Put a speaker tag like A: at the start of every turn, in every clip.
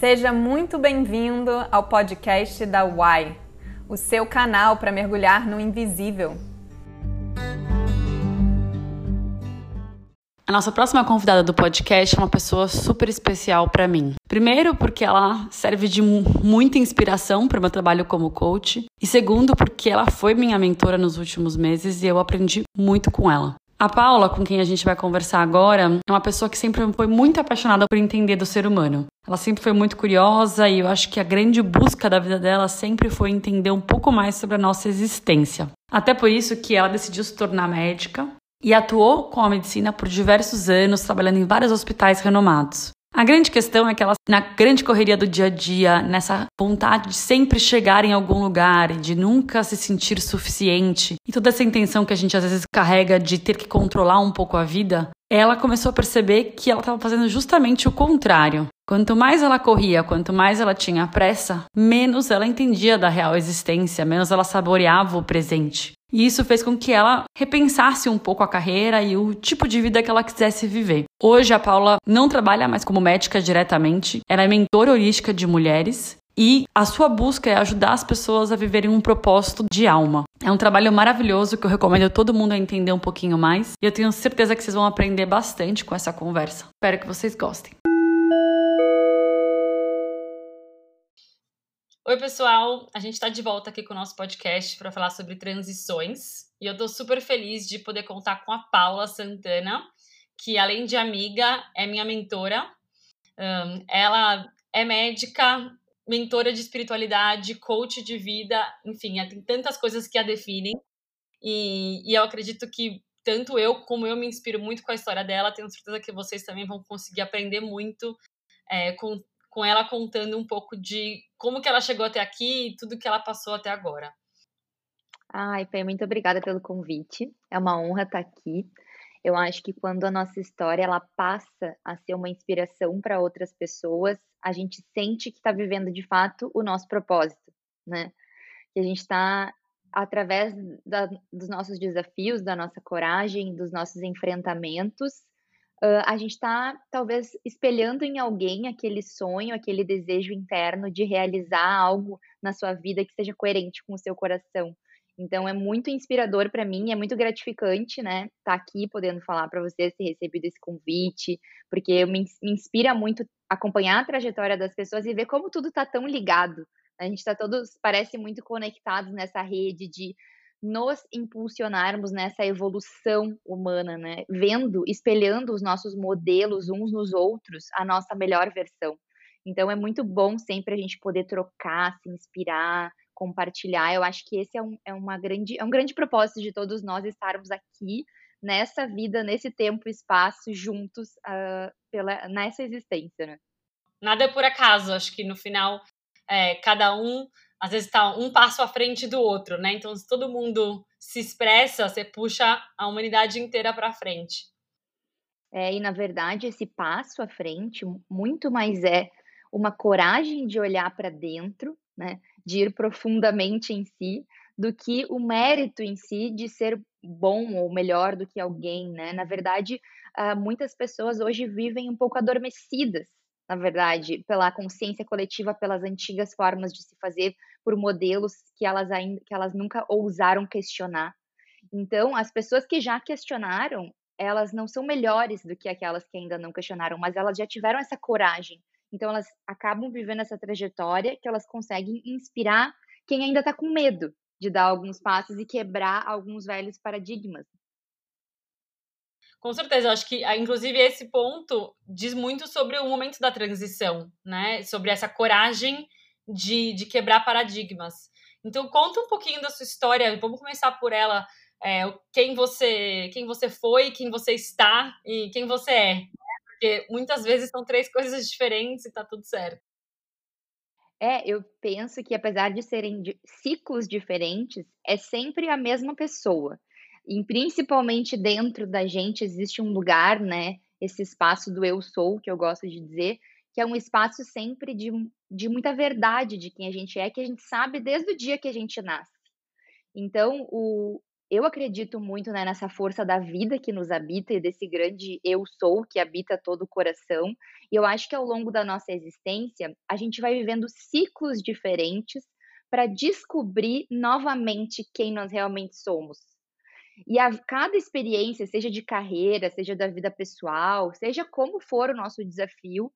A: Seja muito bem-vindo ao podcast da Why, o seu canal para mergulhar no invisível.
B: A nossa próxima convidada do podcast é uma pessoa super especial para mim. Primeiro, porque ela serve de muita inspiração para o meu trabalho como coach, e segundo, porque ela foi minha mentora nos últimos meses e eu aprendi muito com ela. A Paula, com quem a gente vai conversar agora, é uma pessoa que sempre foi muito apaixonada por entender do ser humano. Ela sempre foi muito curiosa e eu acho que a grande busca da vida dela sempre foi entender um pouco mais sobre a nossa existência. Até por isso que ela decidiu se tornar médica e atuou com a medicina por diversos anos, trabalhando em vários hospitais renomados. A grande questão é que ela, na grande correria do dia a dia, nessa vontade de sempre chegar em algum lugar e de nunca se sentir suficiente, e toda essa intenção que a gente às vezes carrega de ter que controlar um pouco a vida, ela começou a perceber que ela estava fazendo justamente o contrário. Quanto mais ela corria, quanto mais ela tinha pressa, menos ela entendia da real existência, menos ela saboreava o presente. E isso fez com que ela repensasse um pouco a carreira e o tipo de vida que ela quisesse viver. Hoje a Paula não trabalha mais como médica diretamente, ela é mentora holística de mulheres e a sua busca é ajudar as pessoas a viverem um propósito de alma. É um trabalho maravilhoso que eu recomendo a todo mundo a entender um pouquinho mais e eu tenho certeza que vocês vão aprender bastante com essa conversa. Espero que vocês gostem. Oi, pessoal! A gente está de volta aqui com o nosso podcast para falar sobre transições. E eu estou super feliz de poder contar com a Paula Santana, que além de amiga, é minha mentora. Um, ela é médica, mentora de espiritualidade, coach de vida, enfim, tem tantas coisas que a definem. E, e eu acredito que tanto eu como eu me inspiro muito com a história dela. Tenho certeza que vocês também vão conseguir aprender muito é, com com ela contando um pouco de como que ela chegou até aqui e tudo que ela passou até agora.
C: Ai, Fê, muito obrigada pelo convite. É uma honra estar aqui. Eu acho que quando a nossa história ela passa a ser uma inspiração para outras pessoas, a gente sente que está vivendo de fato o nosso propósito, né? Que a gente está através da, dos nossos desafios, da nossa coragem, dos nossos enfrentamentos, uh, a gente está talvez espelhando em alguém aquele sonho, aquele desejo interno de realizar algo na sua vida que seja coerente com o seu coração. Então é muito inspirador para mim, é muito gratificante, né, estar tá aqui podendo falar para vocês, ter recebido esse convite, porque me, me inspira muito acompanhar a trajetória das pessoas e ver como tudo está tão ligado. A gente está todos, parece muito conectados nessa rede de nos impulsionarmos nessa evolução humana, né? Vendo, espelhando os nossos modelos uns nos outros, a nossa melhor versão. Então é muito bom sempre a gente poder trocar, se inspirar, compartilhar. Eu acho que esse é um, é uma grande, é um grande propósito de todos nós estarmos aqui nessa vida, nesse tempo e espaço, juntos uh, pela, nessa existência, né?
B: Nada é por acaso, acho que no final é, cada um às vezes está um passo à frente do outro, né? Então, se todo mundo se expressa, você puxa a humanidade inteira para frente.
C: É, e na verdade, esse passo à frente muito mais é uma coragem de olhar para dentro, né? De ir profundamente em si, do que o mérito em si de ser bom ou melhor do que alguém, né? Na verdade, ah, muitas pessoas hoje vivem um pouco adormecidas na verdade, pela consciência coletiva, pelas antigas formas de se fazer, por modelos que elas ainda que elas nunca ousaram questionar. Então, as pessoas que já questionaram, elas não são melhores do que aquelas que ainda não questionaram, mas elas já tiveram essa coragem. Então, elas acabam vivendo essa trajetória que elas conseguem inspirar quem ainda está com medo de dar alguns passos e quebrar alguns velhos paradigmas.
B: Com certeza, acho que, ah, inclusive, esse ponto diz muito sobre o momento da transição, né? Sobre essa coragem de, de quebrar paradigmas. Então, conta um pouquinho da sua história. Vamos começar por ela. É, quem você quem você foi, quem você está e quem você é. Porque muitas vezes são três coisas diferentes e tá tudo certo.
C: É, eu penso que apesar de serem ciclos diferentes, é sempre a mesma pessoa. E principalmente dentro da gente existe um lugar, né? Esse espaço do eu sou, que eu gosto de dizer, que é um espaço sempre de, de muita verdade de quem a gente é, que a gente sabe desde o dia que a gente nasce. Então, o, eu acredito muito né, nessa força da vida que nos habita e desse grande eu sou que habita todo o coração. E eu acho que ao longo da nossa existência, a gente vai vivendo ciclos diferentes para descobrir novamente quem nós realmente somos. E a cada experiência, seja de carreira, seja da vida pessoal, seja como for o nosso desafio,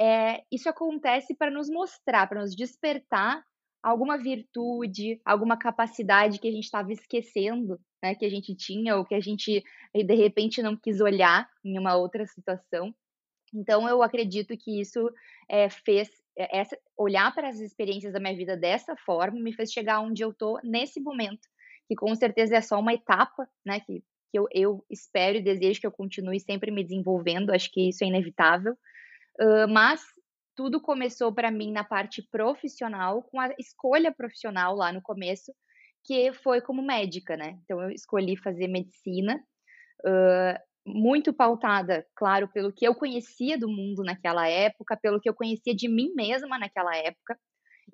C: é, isso acontece para nos mostrar, para nos despertar alguma virtude, alguma capacidade que a gente estava esquecendo, né, que a gente tinha ou que a gente de repente não quis olhar em uma outra situação. Então eu acredito que isso é, fez é, essa, olhar para as experiências da minha vida dessa forma me fez chegar onde eu estou nesse momento, que com certeza é só uma etapa, né, que, que eu, eu espero e desejo que eu continue sempre me desenvolvendo, acho que isso é inevitável. Mas tudo começou para mim na parte profissional, com a escolha profissional lá no começo, que foi como médica, né? Então eu escolhi fazer medicina, uh, muito pautada, claro, pelo que eu conhecia do mundo naquela época, pelo que eu conhecia de mim mesma naquela época.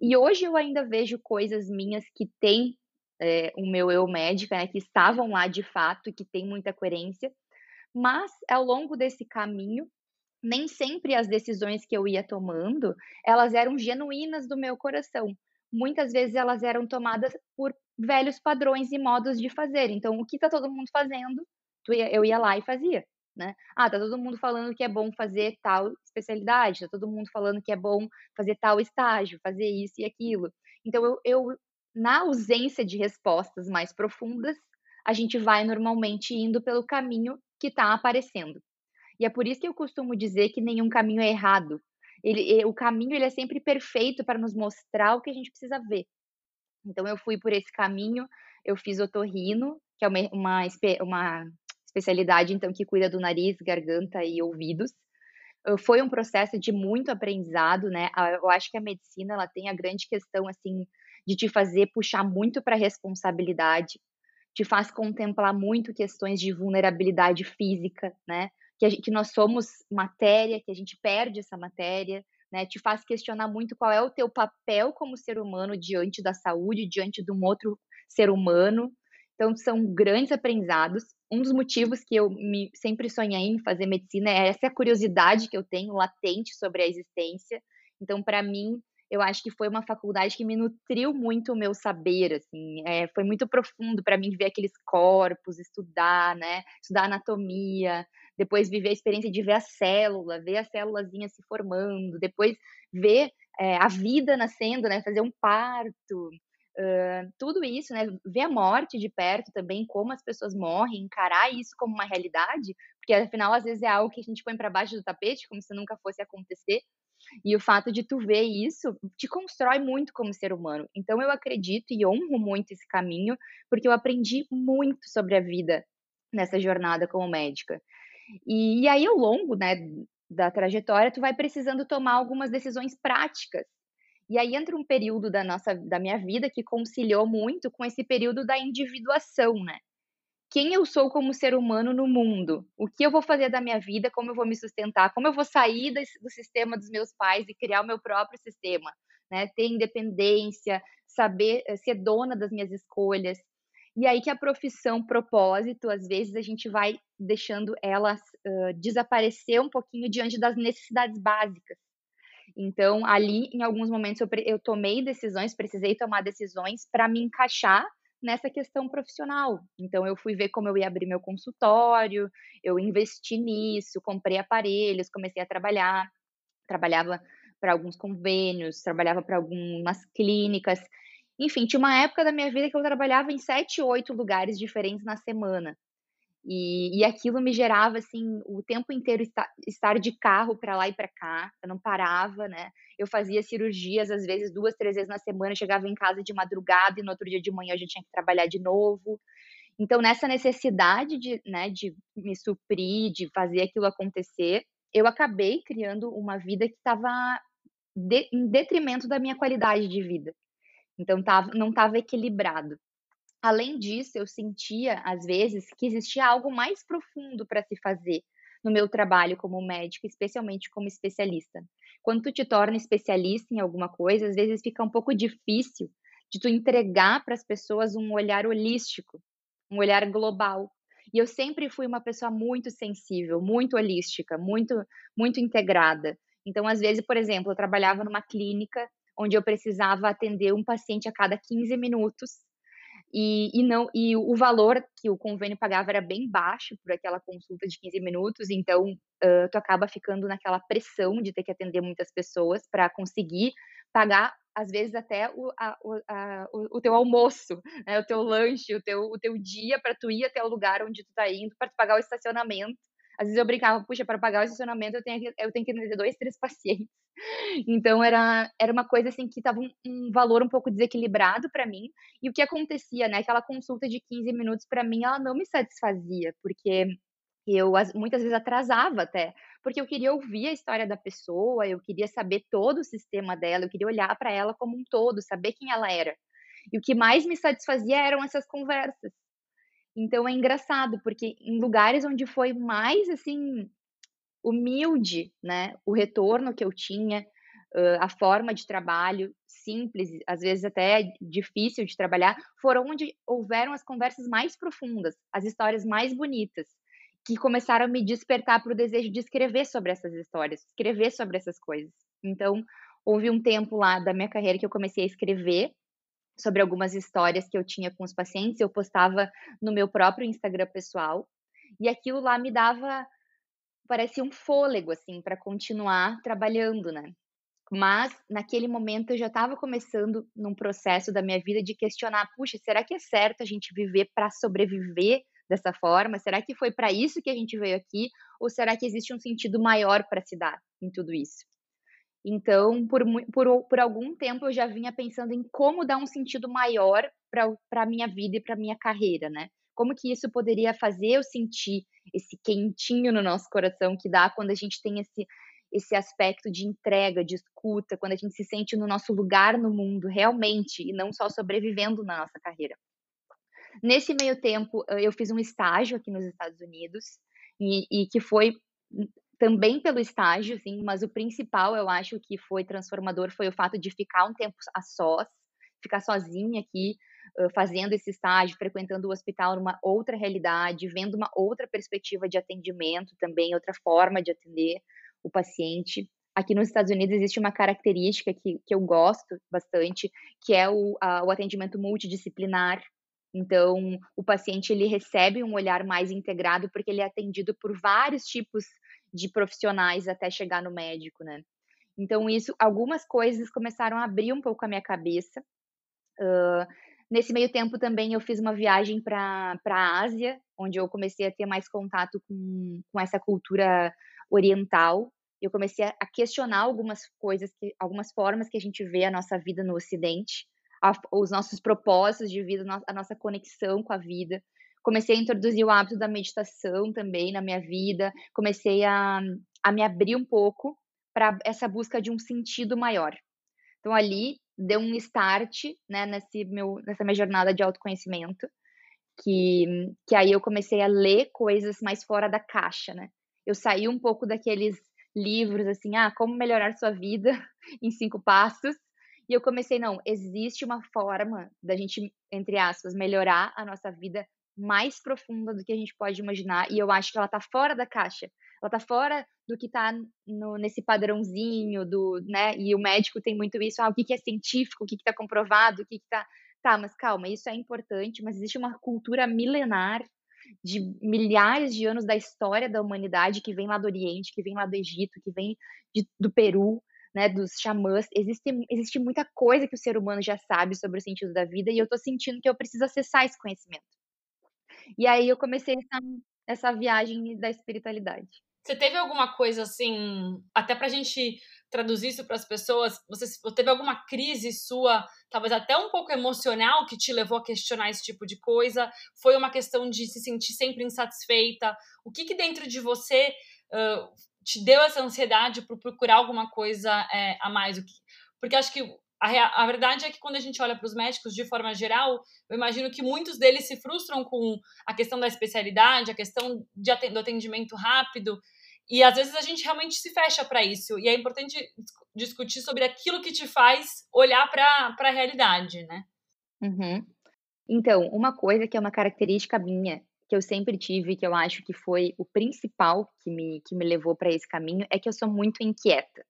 C: E hoje eu ainda vejo coisas minhas que têm é, o meu eu médica, né, que estavam lá de fato que tem muita coerência. Mas ao longo desse caminho, nem sempre as decisões que eu ia tomando, elas eram genuínas do meu coração. Muitas vezes elas eram tomadas por velhos padrões e modos de fazer. Então, o que está todo mundo fazendo, eu ia lá e fazia. Né? Ah, tá todo mundo falando que é bom fazer tal especialidade, tá todo mundo falando que é bom fazer tal estágio, fazer isso e aquilo. Então, eu, eu na ausência de respostas mais profundas, a gente vai normalmente indo pelo caminho que está aparecendo. E é por isso que eu costumo dizer que nenhum caminho é errado. Ele, o caminho ele é sempre perfeito para nos mostrar o que a gente precisa ver. Então eu fui por esse caminho, eu fiz otorrino, que é uma, uma, uma especialidade então que cuida do nariz, garganta e ouvidos. Foi um processo de muito aprendizado, né? Eu acho que a medicina ela tem a grande questão assim de te fazer puxar muito para responsabilidade, te faz contemplar muito questões de vulnerabilidade física, né? Que, gente, que nós somos matéria, que a gente perde essa matéria, né? Te faz questionar muito qual é o teu papel como ser humano diante da saúde, diante de um outro ser humano. Então, são grandes aprendizados. Um dos motivos que eu me, sempre sonhei em fazer medicina é essa curiosidade que eu tenho latente sobre a existência. Então, para mim, eu acho que foi uma faculdade que me nutriu muito o meu saber, assim, é, foi muito profundo para mim ver aqueles corpos, estudar, né, estudar anatomia, depois viver a experiência de ver a célula, ver a célulazinha se formando, depois ver é, a vida nascendo, né, fazer um parto, uh, tudo isso, né, ver a morte de perto também, como as pessoas morrem, encarar isso como uma realidade, porque afinal às vezes é algo que a gente põe para baixo do tapete, como se nunca fosse acontecer. E o fato de tu ver isso te constrói muito como ser humano. Então eu acredito e honro muito esse caminho, porque eu aprendi muito sobre a vida nessa jornada como médica. E, e aí, ao longo né, da trajetória, tu vai precisando tomar algumas decisões práticas. E aí entra um período da nossa, da minha vida que conciliou muito com esse período da individuação, né? Quem eu sou como ser humano no mundo? O que eu vou fazer da minha vida? Como eu vou me sustentar? Como eu vou sair do sistema dos meus pais e criar o meu próprio sistema? Né? Ter independência, saber eh, ser dona das minhas escolhas. E aí que a profissão propósito, às vezes a gente vai deixando ela uh, desaparecer um pouquinho diante das necessidades básicas. Então, ali, em alguns momentos, eu, eu tomei decisões, precisei tomar decisões para me encaixar nessa questão profissional. Então, eu fui ver como eu ia abrir meu consultório, eu investi nisso, comprei aparelhos, comecei a trabalhar, trabalhava para alguns convênios, trabalhava para algumas clínicas, enfim, tinha uma época da minha vida que eu trabalhava em sete, oito lugares diferentes na semana. E, e aquilo me gerava, assim, o tempo inteiro estar, de carro para lá e para cá. Eu não parava, né? Eu fazia cirurgias, às vezes, duas, três vezes na semana. Chegava em casa de madrugada e no outro dia de manhã a gente tinha que trabalhar de novo. Então, nessa necessidade de, né, de me suprir, de fazer aquilo acontecer, eu acabei criando uma vida que estava de, em detrimento da minha qualidade de vida. Então tava, não estava equilibrado. Além disso, eu sentia às vezes que existia algo mais profundo para se fazer no meu trabalho como médico, especialmente como especialista. Quando tu te torna especialista em alguma coisa, às vezes fica um pouco difícil de tu entregar para as pessoas um olhar holístico, um olhar global. E eu sempre fui uma pessoa muito sensível, muito holística, muito muito integrada. Então, às vezes, por exemplo, eu trabalhava numa clínica onde eu precisava atender um paciente a cada 15 minutos e, e, não e o valor que o convênio pagava era bem baixo por aquela consulta de 15 minutos, então uh, tu acaba ficando naquela pressão de ter que atender muitas pessoas para conseguir pagar às vezes até o, a, a, o, o, teu almoço, né, o teu lanche, o teu, o teu dia para tu ir até o lugar onde tu tá indo, para tu pagar o estacionamento. Às vezes eu brincava, puxa, para pagar o estacionamento eu tenho que, eu tenho que atender dois, três pacientes. Então era, era uma coisa assim que tava um, um valor um pouco desequilibrado para mim. E o que acontecia, né? Aquela consulta de 15 minutos para mim, ela não me satisfazia, porque eu muitas vezes atrasava até, porque eu queria ouvir a história da pessoa, eu queria saber todo o sistema dela, eu queria olhar para ela como um todo, saber quem ela era. E o que mais me satisfazia eram essas conversas. Então é engraçado, porque em lugares onde foi mais assim humilde, né, o retorno que eu tinha, a forma de trabalho simples, às vezes até difícil de trabalhar, foram onde houveram as conversas mais profundas, as histórias mais bonitas, que começaram a me despertar para o desejo de escrever sobre essas histórias, escrever sobre essas coisas. Então, houve um tempo lá da minha carreira que eu comecei a escrever sobre algumas histórias que eu tinha com os pacientes, eu postava no meu próprio Instagram pessoal, e aquilo lá me dava parecia um fôlego assim para continuar trabalhando, né? Mas naquele momento eu já estava começando num processo da minha vida de questionar, puxa, será que é certo a gente viver para sobreviver dessa forma? Será que foi para isso que a gente veio aqui ou será que existe um sentido maior para se dar em tudo isso? Então, por, por, por algum tempo eu já vinha pensando em como dar um sentido maior para a minha vida e para a minha carreira, né? Como que isso poderia fazer eu sentir esse quentinho no nosso coração que dá quando a gente tem esse, esse aspecto de entrega, de escuta, quando a gente se sente no nosso lugar no mundo realmente e não só sobrevivendo na nossa carreira. Nesse meio tempo, eu fiz um estágio aqui nos Estados Unidos e, e que foi também pelo estágio, sim, mas o principal, eu acho que foi transformador foi o fato de ficar um tempo a sós, ficar sozinha aqui, fazendo esse estágio, frequentando o hospital numa outra realidade, vendo uma outra perspectiva de atendimento também, outra forma de atender o paciente. Aqui nos Estados Unidos existe uma característica que, que eu gosto bastante, que é o, a, o atendimento multidisciplinar. Então, o paciente ele recebe um olhar mais integrado porque ele é atendido por vários tipos de profissionais até chegar no médico, né? Então, isso, algumas coisas começaram a abrir um pouco a minha cabeça. Uh, nesse meio tempo também eu fiz uma viagem para a Ásia, onde eu comecei a ter mais contato com, com essa cultura oriental. Eu comecei a, questionar algumas coisas, que, algumas formas que a gente vê a nossa vida no Ocidente, a, os nossos propósitos de vida, a nossa conexão com a vida comecei a introduzir o hábito da meditação também na minha vida, comecei a, a me abrir um pouco para essa busca de um sentido maior. Então ali deu um start, né, nesse meu, nessa minha jornada de autoconhecimento, que, que aí eu comecei a ler coisas mais fora da caixa, né? Eu saí um pouco daqueles livros assim, ah, como melhorar sua vida em cinco passos, e eu comecei, não, existe uma forma da gente, entre aspas, melhorar a nossa vida mais profunda do que a gente pode imaginar e eu acho que ela tá fora da caixa. Ela tá fora do que tá no, nesse padrãozinho do, né? E o médico tem muito isso, ah, o que, que é científico, o que, que tá comprovado, o que, que tá. Tá, mas calma, isso é importante, mas existe uma cultura milenar de milhares de anos da história da humanidade que vem lá do Oriente, que vem lá do Egito, que vem de, do Peru, né, dos xamãs. Existe, existe muita coisa que o ser humano já sabe sobre o sentido da vida e eu tô sentindo que eu preciso acessar esse conhecimento. E aí eu comecei essa, essa viagem da espiritualidade.
B: Você teve alguma coisa assim, até pra gente traduzir isso para as pessoas, você teve alguma crise sua, talvez até um pouco emocional, que te levou a questionar esse tipo de coisa? Foi uma questão de se sentir sempre insatisfeita? O que, que dentro de você uh, te deu essa ansiedade por procurar alguma coisa é, a mais? Porque acho que a, a, verdade é que quando a gente olha para os médicos de forma geral, eu imagino que muitos deles se frustram com a questão da especialidade, a questão de, do atendimento rápido, e às vezes a gente realmente se fecha para isso. E é importante discutir sobre aquilo que te faz olhar para a realidade, né?
C: Uhum. Então, uma coisa que é uma característica minha, que eu sempre tive, que eu acho que foi o principal que me, que me levou para esse caminho, é que eu sou muito inquieta.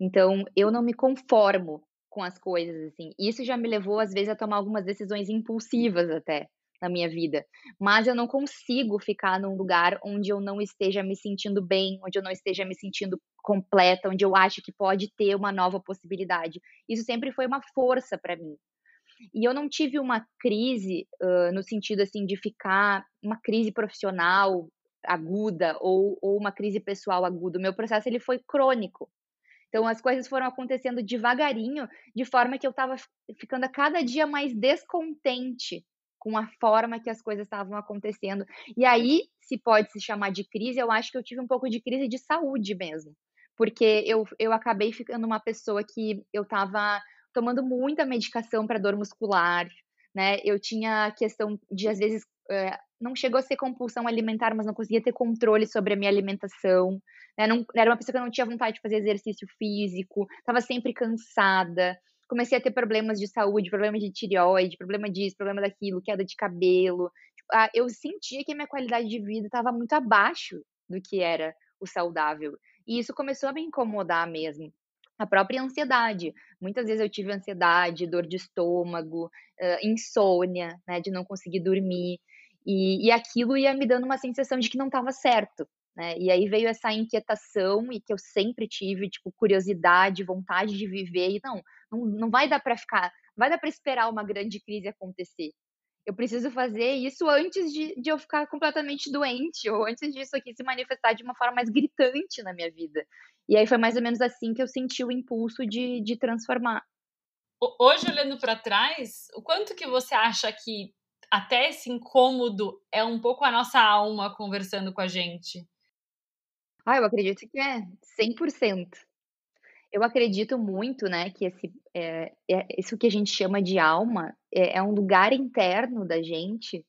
C: Então, eu não me conformo com as coisas, assim. Isso já me levou, às vezes, a tomar algumas decisões impulsivas até na minha vida. Mas eu não consigo ficar num lugar onde eu não esteja me sentindo bem, onde eu não esteja me sentindo completa, onde eu acho que pode ter uma nova possibilidade. Isso sempre foi uma força para mim. E eu não tive uma crise uh, no sentido assim de ficar uma crise profissional aguda ou, ou uma crise pessoal aguda. O meu processo ele foi crônico. Então as coisas foram acontecendo devagarinho, de forma que eu estava ficando a cada dia mais descontente com a forma que as coisas estavam acontecendo. E aí, se pode se chamar de crise, eu acho que eu tive um pouco de crise de saúde mesmo. Porque eu, eu acabei ficando uma pessoa que eu estava tomando muita medicação para dor muscular, né? Eu tinha questão de, às vezes, é, não chegou a ser compulsão alimentar, mas não conseguia ter controle sobre a minha alimentação. Né? Não, era uma pessoa que não tinha vontade de fazer exercício físico, estava sempre cansada comecei a ter problemas de saúde, problema de tireoide, problema disso, problema daquilo, queda de cabelo. Tipo, ah, eu sentia que a minha qualidade de vida estava muito abaixo do que era o saudável. E isso começou a me incomodar mesmo. A própria ansiedade. Muitas vezes eu tive ansiedade, dor de estômago, uh, insônia, né, de não conseguir dormir. E, e aquilo ia me dando uma sensação de que não estava certo. Né? E aí veio essa inquietação e que eu sempre tive, tipo, curiosidade, vontade de viver. E não, não, não vai dar para ficar, vai dar para esperar uma grande crise acontecer. Eu preciso fazer isso antes de, de eu ficar completamente doente, ou antes disso aqui se manifestar de uma forma mais gritante na minha vida. E aí foi mais ou menos assim que eu senti o impulso de, de transformar.
B: Hoje, olhando para trás, o quanto que você acha que até esse incômodo é um pouco a nossa alma conversando com a gente?
C: Ah, eu acredito que é 100%. Eu acredito muito, né, que esse, é, é, isso que a gente chama de alma é, é um lugar interno da gente,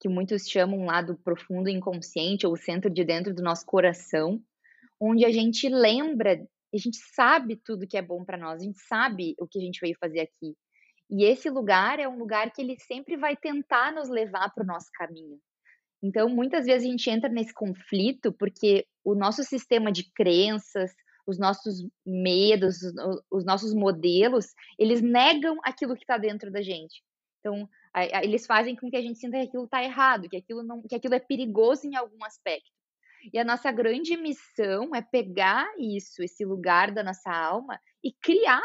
C: que muitos chamam lá do profundo inconsciente, ou o centro de dentro do nosso coração, onde a gente lembra, a gente sabe tudo que é bom para nós, a gente sabe o que a gente veio fazer aqui. E esse lugar é um lugar que ele sempre vai tentar nos levar para o nosso caminho. Então, muitas vezes a gente entra nesse conflito porque o nosso sistema de crenças, os nossos medos, os nossos modelos, eles negam aquilo que está dentro da gente. Então, eles fazem com que a gente sinta que aquilo está errado, que aquilo, não, que aquilo é perigoso em algum aspecto. E a nossa grande missão é pegar isso, esse lugar da nossa alma, e criar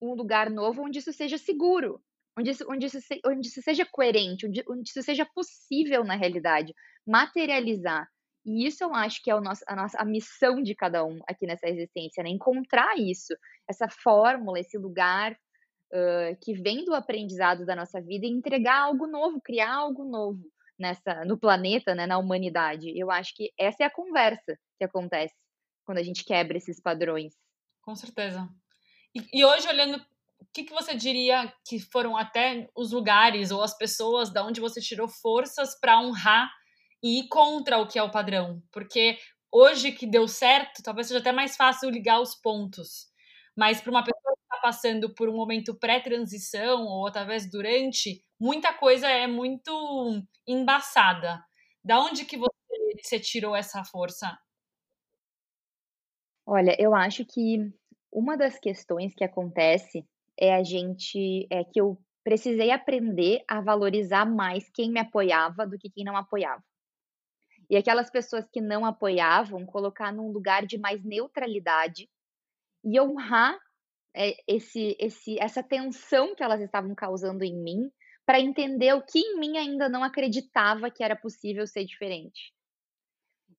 C: um lugar novo onde isso seja seguro, onde isso, onde isso, onde isso seja coerente, onde, onde isso seja possível na realidade, materializar. E isso eu acho que é o nosso, a nossa a missão de cada um aqui nessa existência, né? Encontrar isso, essa fórmula, esse lugar uh, que vem do aprendizado da nossa vida e entregar algo novo, criar algo novo nessa no planeta, né, na humanidade. Eu acho que essa é a conversa que acontece quando a gente quebra esses padrões.
B: Com certeza. E, e hoje olhando o que, que você diria que foram até os lugares ou as pessoas da onde você tirou forças para honrar e ir contra o que é o padrão? Porque hoje que deu certo, talvez seja até mais fácil ligar os pontos. Mas para uma pessoa que está passando por um momento pré-transição ou talvez durante, muita coisa é muito embaçada. Da onde que você, você tirou essa força?
C: Olha, eu acho que uma das questões que acontece é a gente é que eu precisei aprender a valorizar mais quem me apoiava do que quem não apoiava. E aquelas pessoas que não apoiavam, colocar num lugar de mais neutralidade e honrar é, esse, esse, essa tensão que elas estavam causando em mim, para entender o que em mim ainda não acreditava que era possível ser diferente.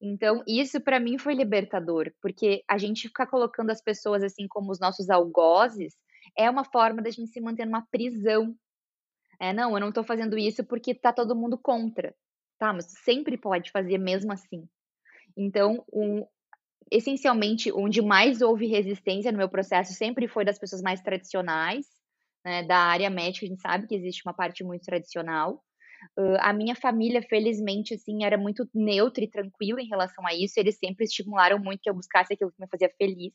C: Então, isso para mim foi libertador, porque a gente ficar colocando as pessoas assim como os nossos algozes é uma forma da gente se manter numa prisão. É, não, eu não estou fazendo isso porque tá todo mundo contra. Tá, mas sempre pode fazer mesmo assim. Então, um, essencialmente, onde mais houve resistência no meu processo sempre foi das pessoas mais tradicionais, né, da área médica, a gente sabe que existe uma parte muito tradicional. Uh, a minha família, felizmente, assim, era muito neutra e tranquila em relação a isso. Eles sempre estimularam muito que eu buscasse aquilo que me fazia feliz.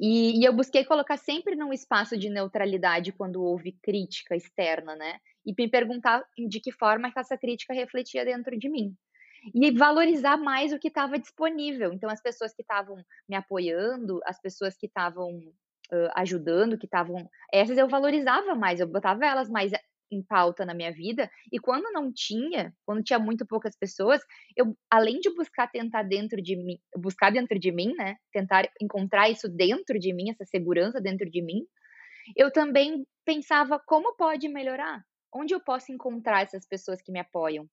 C: E, e, eu busquei colocar sempre num espaço de neutralidade quando houve crítica externa, né? e me perguntar de que forma que essa crítica refletia dentro de mim. E valorizar mais o que estava disponível. Então, as pessoas que estavam me apoiando, as pessoas que estavam uh, ajudando, que estavam. Essas eu valorizava mais, eu botava elas mais em pauta na minha vida. E quando não tinha, quando tinha muito poucas pessoas, eu, além de buscar tentar dentro de mim, buscar dentro de mim, né? Tentar encontrar isso dentro de mim, essa segurança dentro de mim, eu também pensava como pode melhorar? Onde eu posso encontrar essas pessoas que me apoiam?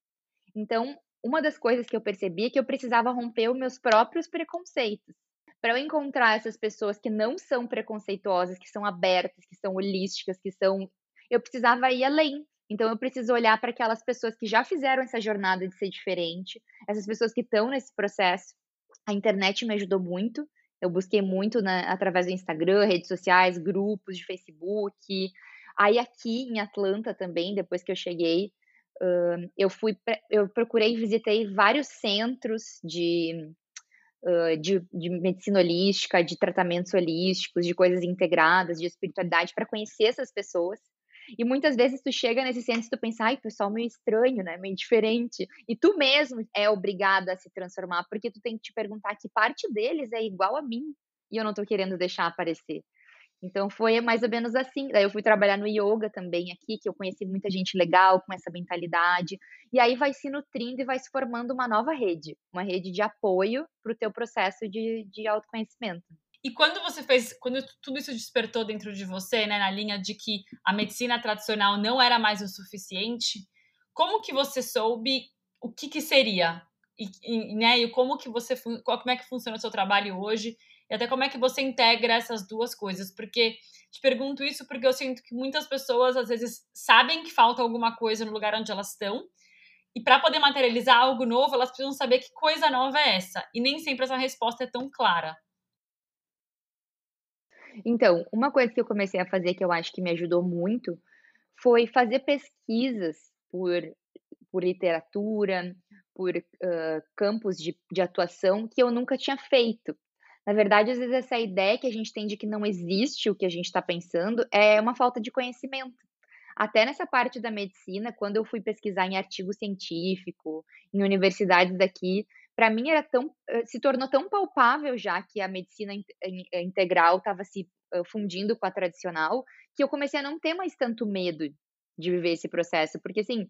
C: Então, uma das coisas que eu percebi é que eu precisava romper os meus próprios preconceitos. Para eu encontrar essas pessoas que não são preconceituosas, que são abertas, que são holísticas, que são eu precisava ir além. Então eu preciso olhar para aquelas pessoas que já fizeram essa jornada de ser diferente, essas pessoas que estão nesse processo. A internet me ajudou muito. Eu busquei muito né, através do Instagram, redes sociais, grupos de Facebook. Aí aqui em Atlanta também, depois que eu cheguei, uh, eu fui, eu procurei, visitei vários centros de, uh, de, de medicina holística, de tratamentos holísticos, de coisas integradas, de espiritualidade, para conhecer essas pessoas. E muitas vezes tu chega nesse centro e tu pensa, ai, pessoal meio estranho, né? Meio diferente. E tu mesmo é obrigado a se transformar, porque tu tem que te perguntar que parte deles é igual a mim e eu não tô querendo deixar aparecer. Então foi mais ou menos assim. Daí eu fui trabalhar no yoga também aqui, que eu conheci muita gente legal com essa mentalidade. E aí vai se nutrindo e vai se formando uma nova rede, uma rede de apoio para o teu processo de, de autoconhecimento.
B: E quando você fez, quando tudo isso despertou dentro de você, né, na linha de que a medicina tradicional não era mais o suficiente, como que você soube o que, que seria? E, e, né, e como que você, como é que funciona o seu trabalho hoje? E até como é que você integra essas duas coisas? Porque te pergunto isso porque eu sinto que muitas pessoas às vezes sabem que falta alguma coisa no lugar onde elas estão, e para poder materializar algo novo, elas precisam saber que coisa nova é essa. E nem sempre essa resposta é tão clara.
C: Então, uma coisa que eu comecei a fazer que eu acho que me ajudou muito foi fazer pesquisas por, por literatura, por uh, campos de, de atuação que eu nunca tinha feito. Na verdade, às vezes essa ideia que a gente tem de que não existe o que a gente está pensando é uma falta de conhecimento. Até nessa parte da medicina, quando eu fui pesquisar em artigo científico, em universidades daqui, para mim era tão eh, se tornou tão palpável já que a medicina eh, integral estava se eh, fundindo com a tradicional, que eu comecei a não ter mais tanto medo de viver esse processo, porque assim,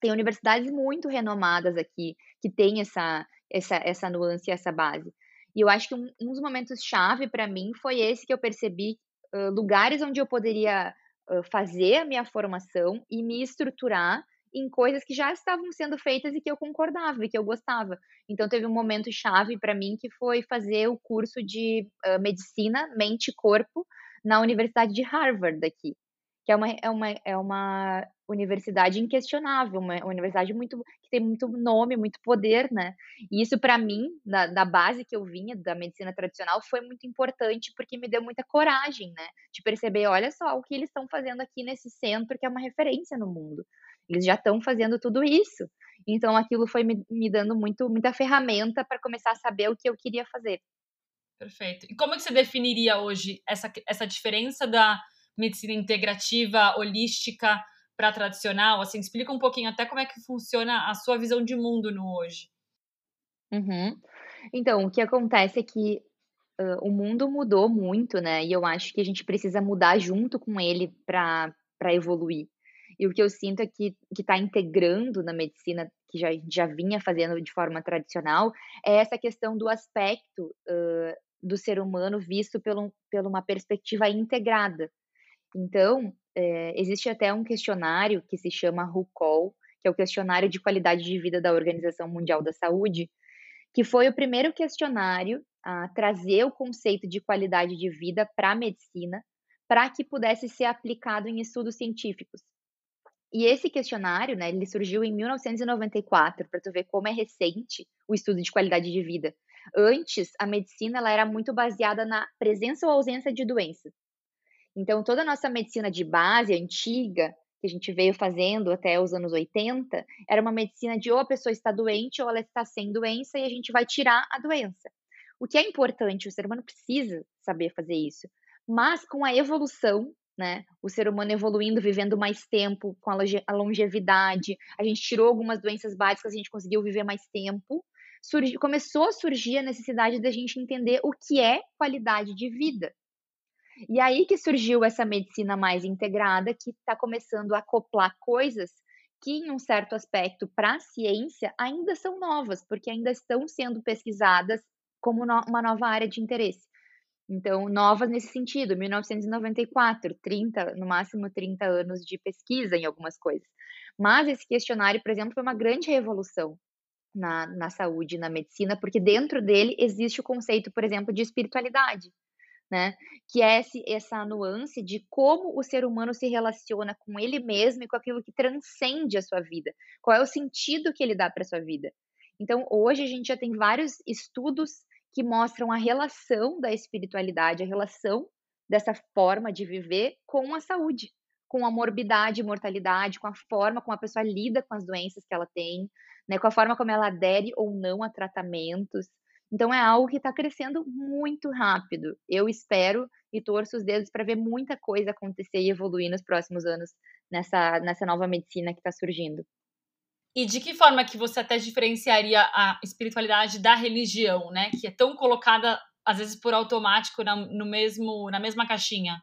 C: tem universidades muito renomadas aqui que tem essa essa essa nuance, essa base. E eu acho que um, um dos momentos chave para mim foi esse que eu percebi uh, lugares onde eu poderia uh, fazer a minha formação e me estruturar em coisas que já estavam sendo feitas e que eu concordava e que eu gostava. Então teve um momento chave para mim que foi fazer o curso de uh, medicina, mente e corpo na Universidade de Harvard aqui, que é uma, é uma, é uma universidade inquestionável, uma universidade muito que tem muito nome, muito poder, né? E isso para mim, da, da base que eu vinha da medicina tradicional, foi muito importante porque me deu muita coragem, né? De perceber, olha só o que eles estão fazendo aqui nesse centro que é uma referência no mundo. Eles já estão fazendo tudo isso. Então aquilo foi me, me dando muito, muita ferramenta para começar a saber o que eu queria fazer.
B: Perfeito. E como é que você definiria hoje essa, essa diferença da medicina integrativa, holística para tradicional? Assim, explica um pouquinho até como é que funciona a sua visão de mundo no hoje.
C: Uhum. Então, o que acontece é que uh, o mundo mudou muito, né? E eu acho que a gente precisa mudar junto com ele para evoluir. E o que eu sinto é que está integrando na medicina, que já, já vinha fazendo de forma tradicional, é essa questão do aspecto uh, do ser humano visto pelo, por uma perspectiva integrada. Então, é, existe até um questionário que se chama RUCOL, que é o questionário de qualidade de vida da Organização Mundial da Saúde, que foi o primeiro questionário a trazer o conceito de qualidade de vida para a medicina, para que pudesse ser aplicado em estudos científicos. E esse questionário, né, ele surgiu em 1994, para tu ver como é recente o estudo de qualidade de vida. Antes, a medicina ela era muito baseada na presença ou ausência de doenças. Então, toda a nossa medicina de base, antiga, que a gente veio fazendo até os anos 80, era uma medicina de ou a pessoa está doente ou ela está sem doença e a gente vai tirar a doença. O que é importante, o ser humano precisa saber fazer isso. Mas com a evolução né? O ser humano evoluindo, vivendo mais tempo, com a longevidade. A gente tirou algumas doenças básicas, a gente conseguiu viver mais tempo. Começou a surgir a necessidade da gente entender o que é qualidade de vida. E aí que surgiu essa medicina mais integrada, que está começando a acoplar coisas que, em um certo aspecto, para a ciência, ainda são novas, porque ainda estão sendo pesquisadas como uma nova área de interesse. Então, novas nesse sentido, 1994, 30, no máximo 30 anos de pesquisa em algumas coisas. Mas esse questionário, por exemplo, foi uma grande revolução na, na saúde, na medicina, porque dentro dele existe o conceito, por exemplo, de espiritualidade, né? Que é esse, essa nuance de como o ser humano se relaciona com ele mesmo e com aquilo que transcende a sua vida. Qual é o sentido que ele dá para a sua vida? Então, hoje a gente já tem vários estudos que mostram a relação da espiritualidade, a relação dessa forma de viver com a saúde, com a morbidade e mortalidade, com a forma como a pessoa lida com as doenças que ela tem, né, com a forma como ela adere ou não a tratamentos. Então é algo que está crescendo muito rápido. Eu espero e torço os dedos para ver muita coisa acontecer e evoluir nos próximos anos nessa, nessa nova medicina que está surgindo.
B: E de que forma que você até diferenciaria a espiritualidade da religião, né? Que é tão colocada, às vezes, por automático na, no mesmo, na mesma caixinha?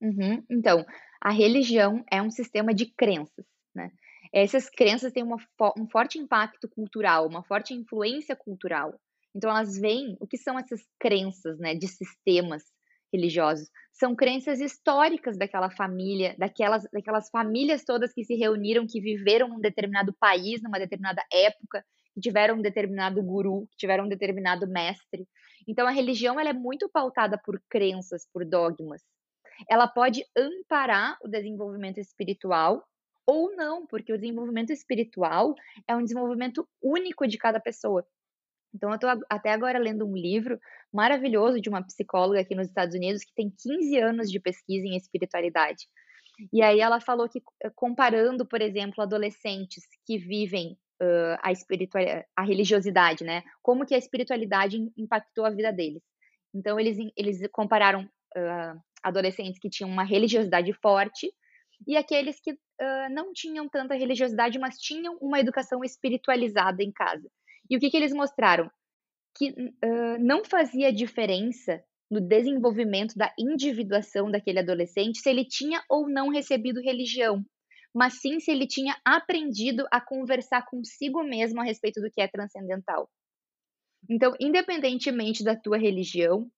C: Uhum. Então, a religião é um sistema de crenças, né? Essas crenças têm uma, um forte impacto cultural, uma forte influência cultural. Então, elas vêm, o que são essas crenças, né, de sistemas religiosos? São crenças históricas daquela família, daquelas, daquelas famílias todas que se reuniram, que viveram num determinado país, numa determinada época, que tiveram um determinado guru, que tiveram um determinado mestre. Então, a religião ela é muito pautada por crenças, por dogmas. Ela pode amparar o desenvolvimento espiritual ou não, porque o desenvolvimento espiritual é um desenvolvimento único de cada pessoa. Então, eu estou até agora lendo um livro maravilhoso de uma psicóloga aqui nos Estados Unidos que tem 15 anos de pesquisa em espiritualidade. E aí ela falou que, eh, comparando, por exemplo, adolescentes que vivem uh, a, espiritualidade, a religiosidade, né? Como que a espiritualidade impactou a vida deles. Então, eles, eles compararam uh, adolescentes que tinham uma religiosidade forte e aqueles que uh, não tinham tanta religiosidade, mas tinham uma educação espiritualizada em casa. E o que, que eles mostraram? Que uh, não fazia diferença no desenvolvimento da individuação daquele adolescente se ele tinha ou não recebido religião, mas sim se ele tinha aprendido a conversar consigo mesmo a respeito do que é transcendental. Então, independentemente da tua religião,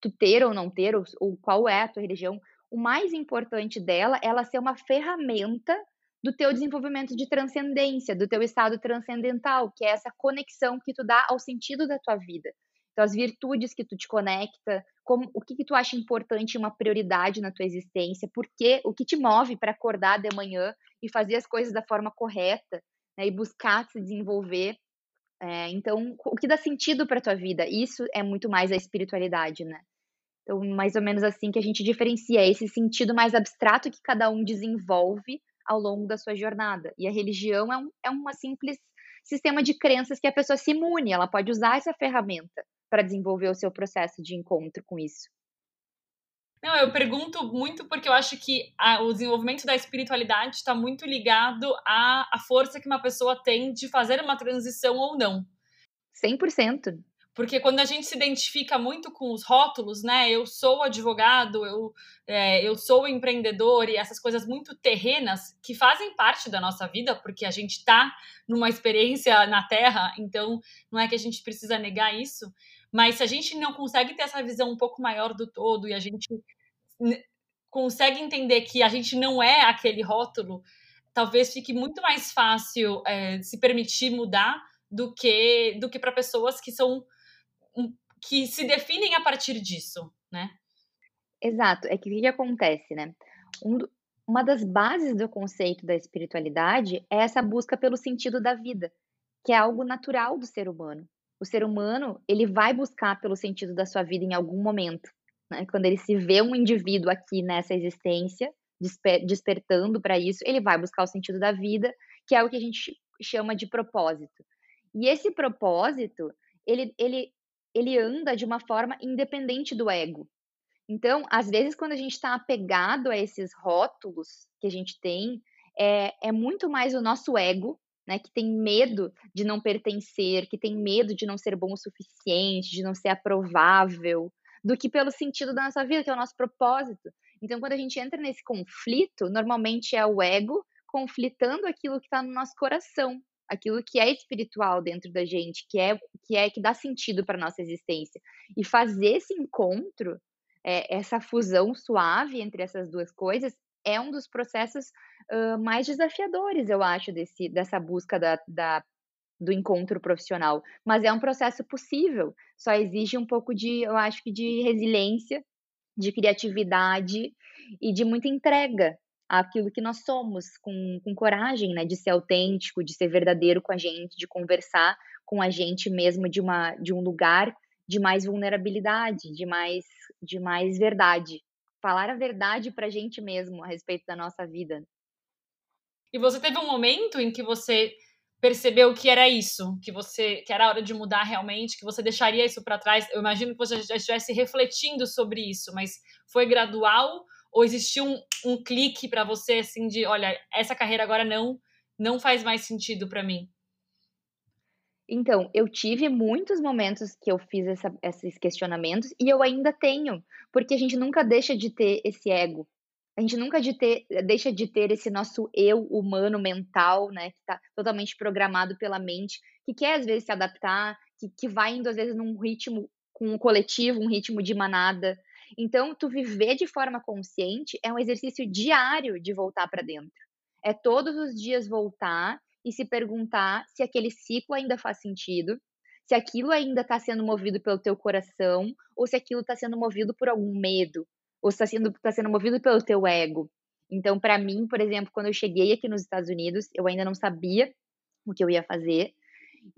C: tu ter ou não ter, ou, ou qual é a tua religião, o mais importante dela é ela ser uma ferramenta do teu desenvolvimento de transcendência, do teu estado transcendental, que é essa conexão que tu dá ao sentido da tua vida. Então, as virtudes que tu te conecta, como, o que, que tu acha importante, uma prioridade na tua existência, porque o que te move para acordar de manhã e fazer as coisas da forma correta, né, e buscar se desenvolver. É, então, o que dá sentido para tua vida? Isso é muito mais a espiritualidade, né? Então, mais ou menos assim que a gente diferencia esse sentido mais abstrato que cada um desenvolve ao longo da sua jornada. E a religião é, um, é uma simples sistema de crenças que a pessoa se imune, ela pode usar essa ferramenta para desenvolver o seu processo de encontro com isso.
B: Não, eu pergunto muito porque eu acho que a, o desenvolvimento da espiritualidade está muito ligado à, à força que uma pessoa tem de fazer uma transição ou não.
C: 100%.
B: Porque quando a gente se identifica muito com os rótulos, né? Eu sou advogado, eu, é, eu sou empreendedor e essas coisas muito terrenas que fazem parte da nossa vida, porque a gente está numa experiência na Terra, então não é que a gente precisa negar isso. Mas se a gente não consegue ter essa visão um pouco maior do todo e a gente consegue entender que a gente não é aquele rótulo, talvez fique muito mais fácil é, se permitir mudar do que do que para pessoas que são que se definem a partir disso, né?
C: Exato. É que o que acontece, né? Um, uma das bases do conceito da espiritualidade é essa busca pelo sentido da vida, que é algo natural do ser humano. O ser humano, ele vai buscar pelo sentido da sua vida em algum momento. Né? Quando ele se vê um indivíduo aqui nessa existência, desper despertando para isso, ele vai buscar o sentido da vida, que é o que a gente chama de propósito. E esse propósito, ele, ele ele anda de uma forma independente do ego. Então, às vezes, quando a gente está apegado a esses rótulos que a gente tem, é, é muito mais o nosso ego, né, que tem medo de não pertencer, que tem medo de não ser bom o suficiente, de não ser aprovável, do que pelo sentido da nossa vida, que é o nosso propósito. Então, quando a gente entra nesse conflito, normalmente é o ego conflitando aquilo que está no nosso coração, aquilo que é espiritual dentro da gente, que é que é que dá sentido para nossa existência. E fazer esse encontro, é, essa fusão suave entre essas duas coisas, é um dos processos uh, mais desafiadores, eu acho, desse, dessa busca da, da, do encontro profissional. Mas é um processo possível, só exige um pouco de, eu acho que de resiliência, de criatividade e de muita entrega àquilo que nós somos, com, com coragem, né, de ser autêntico, de ser verdadeiro com a gente, de conversar com a gente mesmo de, uma, de um lugar de mais vulnerabilidade, de mais, de mais verdade falar a verdade pra gente mesmo a respeito da nossa vida.
B: E você teve um momento em que você percebeu que era isso, que você que era hora de mudar realmente, que você deixaria isso para trás? Eu imagino que você já estivesse refletindo sobre isso, mas foi gradual ou existiu um, um clique para você assim de, olha, essa carreira agora não não faz mais sentido para mim?
C: Então, eu tive muitos momentos que eu fiz essa, esses questionamentos e eu ainda tenho, porque a gente nunca deixa de ter esse ego. A gente nunca de ter, deixa de ter esse nosso eu humano mental, né, que está totalmente programado pela mente, que quer às vezes se adaptar, que, que vai indo às vezes num ritmo com um coletivo, um ritmo de manada. Então, tu viver de forma consciente é um exercício diário de voltar para dentro. É todos os dias voltar e se perguntar se aquele ciclo ainda faz sentido, se aquilo ainda está sendo movido pelo teu coração, ou se aquilo está sendo movido por algum medo, ou se está sendo, tá sendo movido pelo teu ego. Então, para mim, por exemplo, quando eu cheguei aqui nos Estados Unidos, eu ainda não sabia o que eu ia fazer.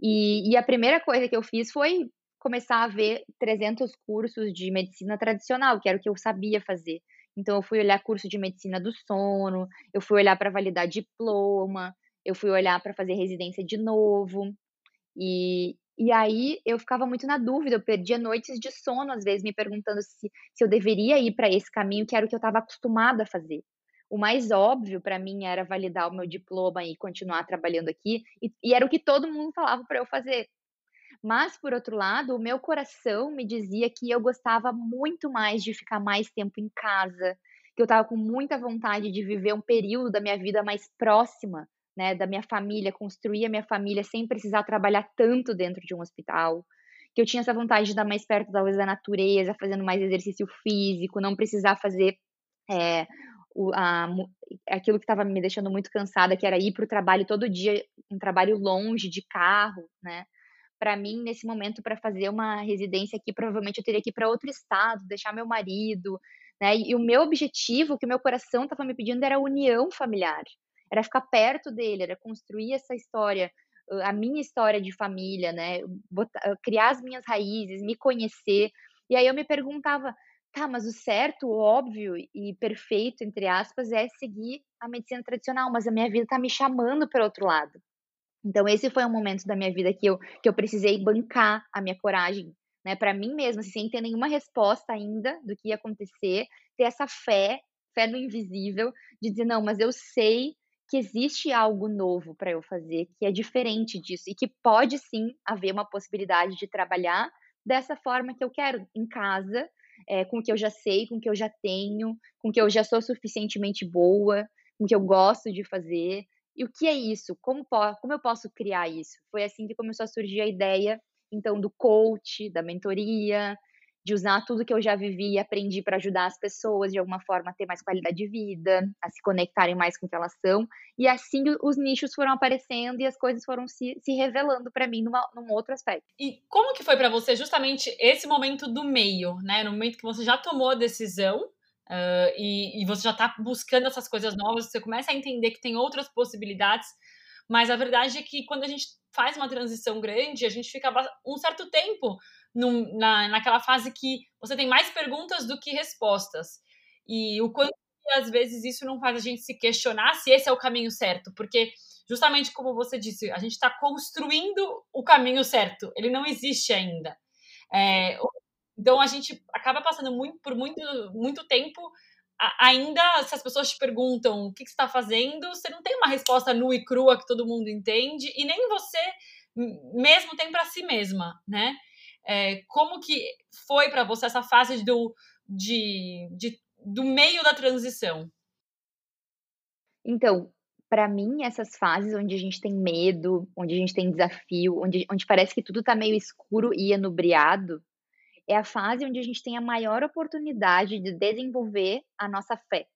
C: E, e a primeira coisa que eu fiz foi começar a ver 300 cursos de medicina tradicional, que era o que eu sabia fazer. Então, eu fui olhar curso de medicina do sono, eu fui olhar para validar diploma, eu fui olhar para fazer residência de novo. E, e aí eu ficava muito na dúvida, eu perdia noites de sono, às vezes, me perguntando se, se eu deveria ir para esse caminho que era o que eu estava acostumada a fazer. O mais óbvio para mim era validar o meu diploma e continuar trabalhando aqui, e, e era o que todo mundo falava para eu fazer. Mas, por outro lado, o meu coração me dizia que eu gostava muito mais de ficar mais tempo em casa, que eu estava com muita vontade de viver um período da minha vida mais próxima né, da minha família, construir a minha família sem precisar trabalhar tanto dentro de um hospital, que eu tinha essa vontade de estar mais perto talvez da natureza, fazendo mais exercício físico, não precisar fazer é, o, a, aquilo que estava me deixando muito cansada, que era ir para o trabalho todo dia, um trabalho longe de carro, né? Para mim, nesse momento, para fazer uma residência aqui, provavelmente eu teria que ir para outro estado, deixar meu marido, né? E o meu objetivo, que o meu coração estava me pedindo, era a união familiar era ficar perto dele, era construir essa história, a minha história de família, né? Botar, criar as minhas raízes, me conhecer. E aí eu me perguntava, tá, mas o certo, o óbvio e perfeito, entre aspas, é seguir a medicina tradicional, mas a minha vida tá me chamando para outro lado. Então esse foi um momento da minha vida que eu que eu precisei bancar a minha coragem, né, para mim mesma, assim, sem ter nenhuma resposta ainda do que ia acontecer, ter essa fé, fé no invisível, de dizer não, mas eu sei que existe algo novo para eu fazer, que é diferente disso e que pode sim haver uma possibilidade de trabalhar dessa forma que eu quero, em casa, é, com o que eu já sei, com o que eu já tenho, com o que eu já sou suficientemente boa, com o que eu gosto de fazer. E o que é isso? Como, como eu posso criar isso? Foi assim que começou a surgir a ideia, então, do coach, da mentoria, de usar tudo que eu já vivi e aprendi para ajudar as pessoas de alguma forma a ter mais qualidade de vida, a se conectarem mais com o que elas são. E assim os nichos foram aparecendo e as coisas foram se, se revelando para mim numa, num outro aspecto.
B: E como que foi para você justamente esse momento do meio, né? No momento que você já tomou a decisão uh, e, e você já está buscando essas coisas novas, você começa a entender que tem outras possibilidades. Mas a verdade é que quando a gente faz uma transição grande, a gente fica um certo tempo na, naquela fase que você tem mais perguntas do que respostas. E o quanto às vezes isso não faz a gente se questionar se esse é o caminho certo, porque justamente como você disse, a gente está construindo o caminho certo, ele não existe ainda. É, Então a gente acaba passando muito, por muito, muito tempo ainda se as pessoas te perguntam o que, que você está fazendo, você não tem uma resposta nua e crua que todo mundo entende, e nem você mesmo tem para si mesma, né? É, como que foi para você essa fase do, de, de, do meio da transição?
C: Então, para mim, essas fases onde a gente tem medo, onde a gente tem desafio, onde, onde parece que tudo está meio escuro e enubriado, é a fase onde a gente tem a maior oportunidade de desenvolver a nossa fé.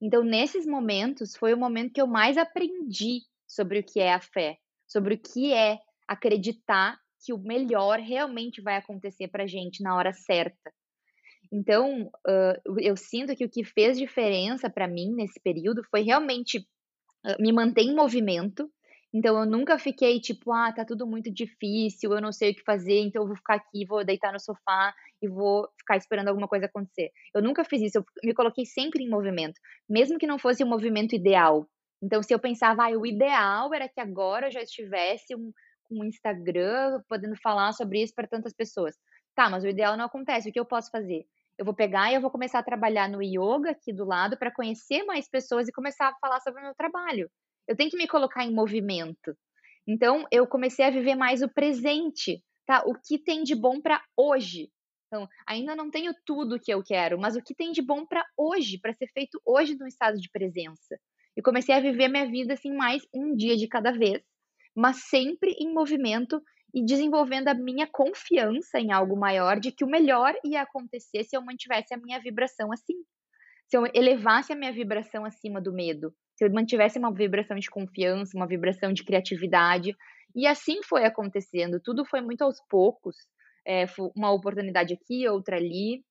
C: Então, nesses momentos, foi o momento que eu mais aprendi sobre o que é a fé, sobre o que é acreditar que o melhor realmente vai acontecer para a gente na hora certa. Então, uh, eu sinto que o que fez diferença para mim nesse período foi realmente me manter em movimento, então eu nunca fiquei tipo, ah, tá tudo muito difícil, eu não sei o que fazer, então eu vou ficar aqui, vou deitar no sofá e vou ficar esperando alguma coisa acontecer. Eu nunca fiz isso, eu me coloquei sempre em movimento, mesmo que não fosse o movimento ideal. Então se eu pensava, ah, o ideal era que agora eu já estivesse um, um Instagram podendo falar sobre isso para tantas pessoas. Tá, mas o ideal não acontece, o que eu posso fazer? Eu vou pegar e eu vou começar a trabalhar no yoga aqui do lado para conhecer mais pessoas e começar a falar sobre o meu trabalho. Eu tenho que me colocar em movimento. Então, eu comecei a viver mais o presente, tá? O que tem de bom para hoje. Então, ainda não tenho tudo que eu quero, mas o que tem de bom para hoje, para ser feito hoje no estado de presença. E comecei a viver minha vida assim mais um dia de cada vez, mas sempre em movimento e desenvolvendo a minha confiança em algo maior de que o melhor ia acontecer se eu mantivesse a minha vibração assim. Se eu elevasse a minha vibração acima do medo, se eu mantivesse uma vibração de confiança, uma vibração de criatividade. E assim foi acontecendo, tudo foi muito aos poucos, é, uma oportunidade aqui, outra ali,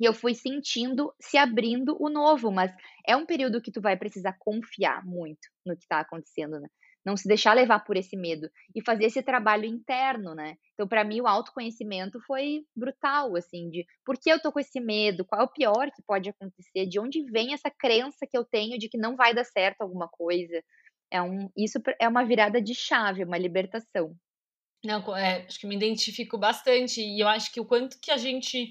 C: e eu fui sentindo, se abrindo o novo, mas é um período que tu vai precisar confiar muito no que está acontecendo, né? Não se deixar levar por esse medo e fazer esse trabalho interno, né? Então, para mim, o autoconhecimento foi brutal, assim, de por que eu tô com esse medo, qual é o pior que pode acontecer, de onde vem essa crença que eu tenho de que não vai dar certo alguma coisa. É um, isso é uma virada de chave, uma libertação.
B: Não, é, acho que me identifico bastante e eu acho que o quanto que a gente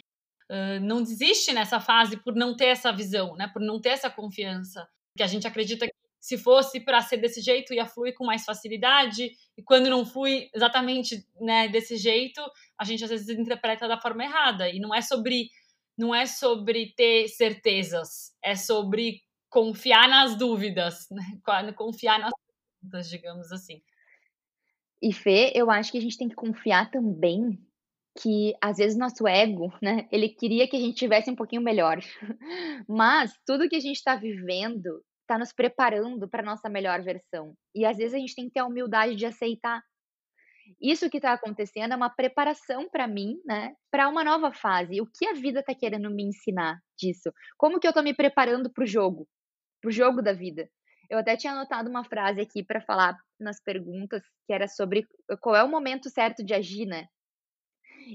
B: uh, não desiste nessa fase por não ter essa visão, né? Por não ter essa confiança, que a gente acredita que se fosse para ser desse jeito, ia fluir com mais facilidade, e quando não flui exatamente né, desse jeito, a gente às vezes interpreta da forma errada. E não é sobre não é sobre ter certezas, é sobre confiar nas dúvidas, né? confiar nas dúvidas, digamos assim.
C: E Fê, eu acho que a gente tem que confiar também que às vezes nosso ego, né, ele queria que a gente tivesse um pouquinho melhor. Mas tudo que a gente está vivendo está nos preparando para nossa melhor versão. E às vezes a gente tem que ter a humildade de aceitar. Isso que está acontecendo é uma preparação para mim, né, para uma nova fase. O que a vida está querendo me ensinar disso? Como que eu estou me preparando para o jogo, para o jogo da vida? Eu até tinha anotado uma frase aqui para falar nas perguntas que era sobre qual é o momento certo de agir, né?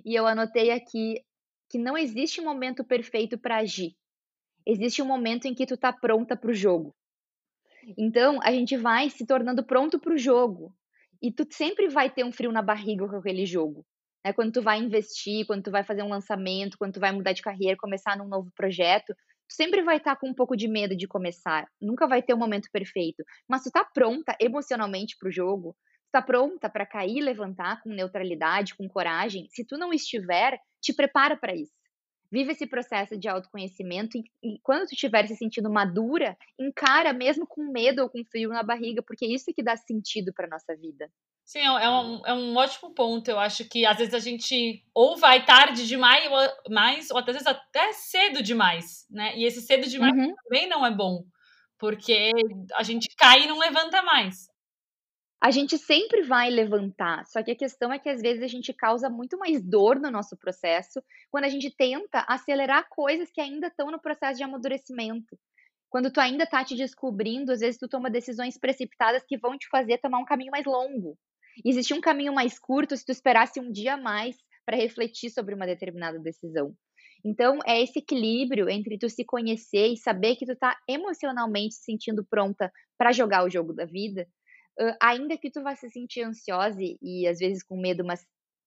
C: E eu anotei aqui que não existe um momento perfeito para agir. Existe um momento em que tu tá pronta para o jogo. Então, a gente vai se tornando pronto para o jogo. E tu sempre vai ter um frio na barriga com aquele jogo. Né? Quando tu vai investir, quando tu vai fazer um lançamento, quando tu vai mudar de carreira, começar num novo projeto, tu sempre vai estar tá com um pouco de medo de começar. Nunca vai ter um momento perfeito. Mas tu tá pronta emocionalmente para o jogo, tu tá pronta para cair e levantar com neutralidade, com coragem. Se tu não estiver, te prepara para isso vive esse processo de autoconhecimento e, e, quando tu estiver se sentindo madura, encara mesmo com medo ou com frio na barriga, porque é isso que dá sentido para nossa vida.
B: Sim, é um, é um ótimo ponto. Eu acho que às vezes a gente ou vai tarde demais, ou, mais, ou às vezes até cedo demais, né? E esse cedo demais uhum. também não é bom, porque a gente cai e não levanta mais
C: a gente sempre vai levantar, só que a questão é que às vezes a gente causa muito mais dor no nosso processo quando a gente tenta acelerar coisas que ainda estão no processo de amadurecimento. Quando tu ainda tá te descobrindo, às vezes tu toma decisões precipitadas que vão te fazer tomar um caminho mais longo. Existe um caminho mais curto se tu esperasse um dia mais para refletir sobre uma determinada decisão. Então, é esse equilíbrio entre tu se conhecer e saber que tu tá emocionalmente se sentindo pronta para jogar o jogo da vida, uh, ainda que tu vá se sentir ansiosa e, às vezes com medo, mas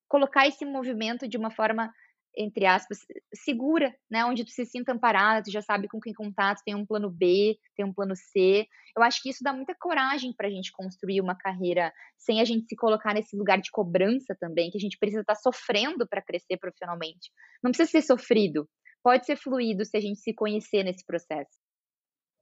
C: colocar esse movimento de uma forma entre aspas, segura, né? Onde tu se sinta amparada, tu já sabe com quem contar, tu tem um plano B, tem um plano C. Eu acho que isso dá muita coragem para a gente construir uma carreira sem a gente se colocar nesse lugar de cobrança também, que a gente precisa estar tá sofrendo para crescer profissionalmente. Não precisa ser sofrido, pode ser fluido se a gente se conhecer nesse processo.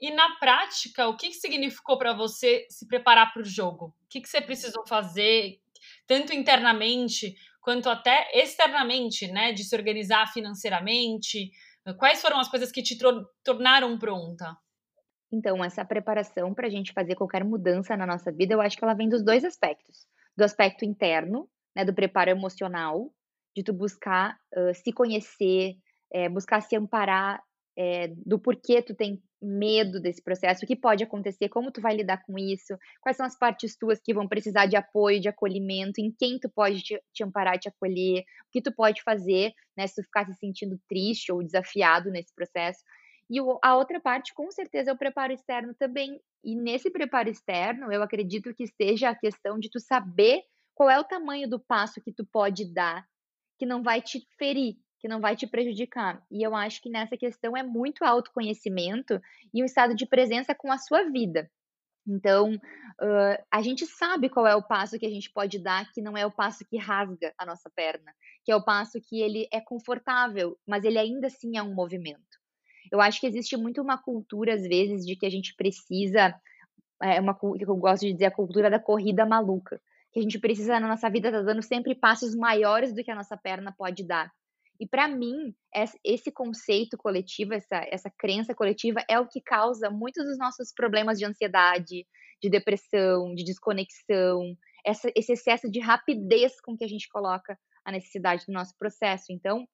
B: E na prática, o que significou para você se preparar para o jogo? O que, que você precisou fazer, tanto internamente quanto até externamente, né? De se organizar financeiramente? Quais foram as coisas que te tornaram pronta?
C: Então, essa preparação para a gente fazer qualquer mudança na nossa vida, eu acho que ela vem dos dois aspectos. Do aspecto interno, né, do preparo emocional, de tu buscar uh, se conhecer, é, buscar se amparar é, do porquê tu tem medo desse processo, o que pode acontecer, como tu vai lidar com isso, quais são as partes tuas que vão precisar de apoio, de acolhimento, em quem tu pode te, te amparar, te acolher, o que tu pode fazer, né, se tu ficar se sentindo triste ou desafiado nesse processo. E a outra parte, com certeza, é o preparo externo também. E nesse preparo externo, eu acredito que esteja a questão de tu saber qual é o tamanho do passo que tu pode dar, que não vai te ferir, que não vai te prejudicar. E eu acho que nessa questão é muito autoconhecimento e um estado de presença com a sua vida. Então, uh, a gente sabe qual é o passo que a gente pode dar, que não é o passo que rasga a nossa perna, que é o passo que ele é confortável, mas ele ainda assim é um movimento. Eu acho que existe muito uma cultura, às vezes, de que a gente precisa, é uma que eu gosto de dizer, a cultura da corrida maluca, que a gente precisa na nossa vida estar tá dando sempre passos maiores do que a nossa perna pode dar. E para mim, esse conceito coletivo, essa, essa crença coletiva é o que causa muitos dos nossos problemas de ansiedade, de depressão, de desconexão, essa, esse excesso de rapidez com que a gente coloca a necessidade do nosso processo. Então,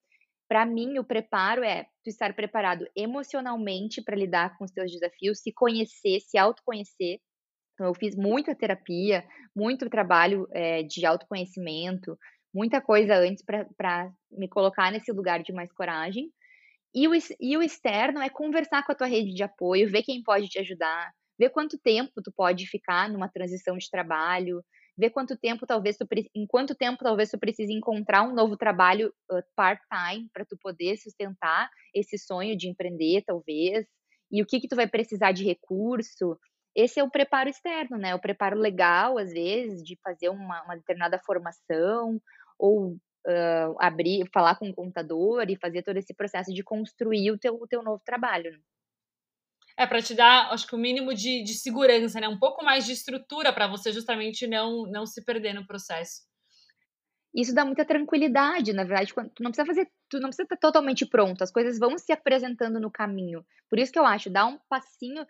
C: para mim, o preparo é tu estar preparado emocionalmente para lidar com os teus desafios, se conhecer, se autoconhecer. Então, eu fiz muita terapia, muito trabalho é, de autoconhecimento, muita coisa antes para me colocar nesse lugar de mais coragem. E o, e o externo é conversar com a tua rede de apoio, ver quem pode te ajudar, ver quanto tempo tu pode ficar numa transição de trabalho, ver quanto tempo talvez tu, em quanto tempo talvez tu precise encontrar um novo trabalho uh, part-time para tu poder sustentar esse sonho de empreender, talvez, e o que que tu vai precisar de recurso, esse é o preparo externo, né? O preparo legal, às vezes, de fazer uma, uma determinada formação ou uh, abrir, falar com o contador e fazer todo esse processo de construir o teu, o teu novo trabalho. Né?
B: É para te dar, acho que o mínimo de, de segurança, né? Um pouco mais de estrutura para você justamente não não se perder no processo.
C: Isso dá muita tranquilidade, na verdade, quando tu não precisa fazer, tu não precisa estar totalmente pronto, as coisas vão se apresentando no caminho. Por isso que eu acho, dar um passinho,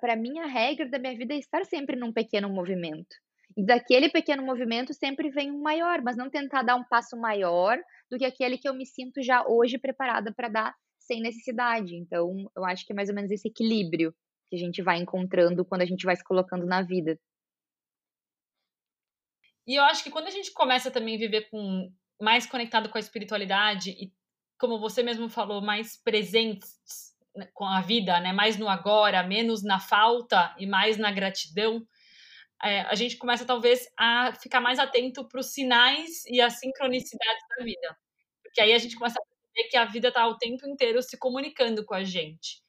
C: para mim a regra da minha vida é estar sempre num pequeno movimento. E daquele pequeno movimento sempre vem um maior, mas não tentar dar um passo maior do que aquele que eu me sinto já hoje preparada para dar sem necessidade. Então, eu acho que é mais ou menos esse equilíbrio que a gente vai encontrando quando a gente vai se colocando na vida.
B: E eu acho que quando a gente começa também a viver com mais conectado com a espiritualidade e como você mesmo falou, mais presentes com a vida, né? Mais no agora, menos na falta e mais na gratidão é, a gente começa talvez a ficar mais atento para os sinais e as sincronicidades da vida. Porque aí a gente começa a perceber que a vida está o tempo inteiro se comunicando com a gente.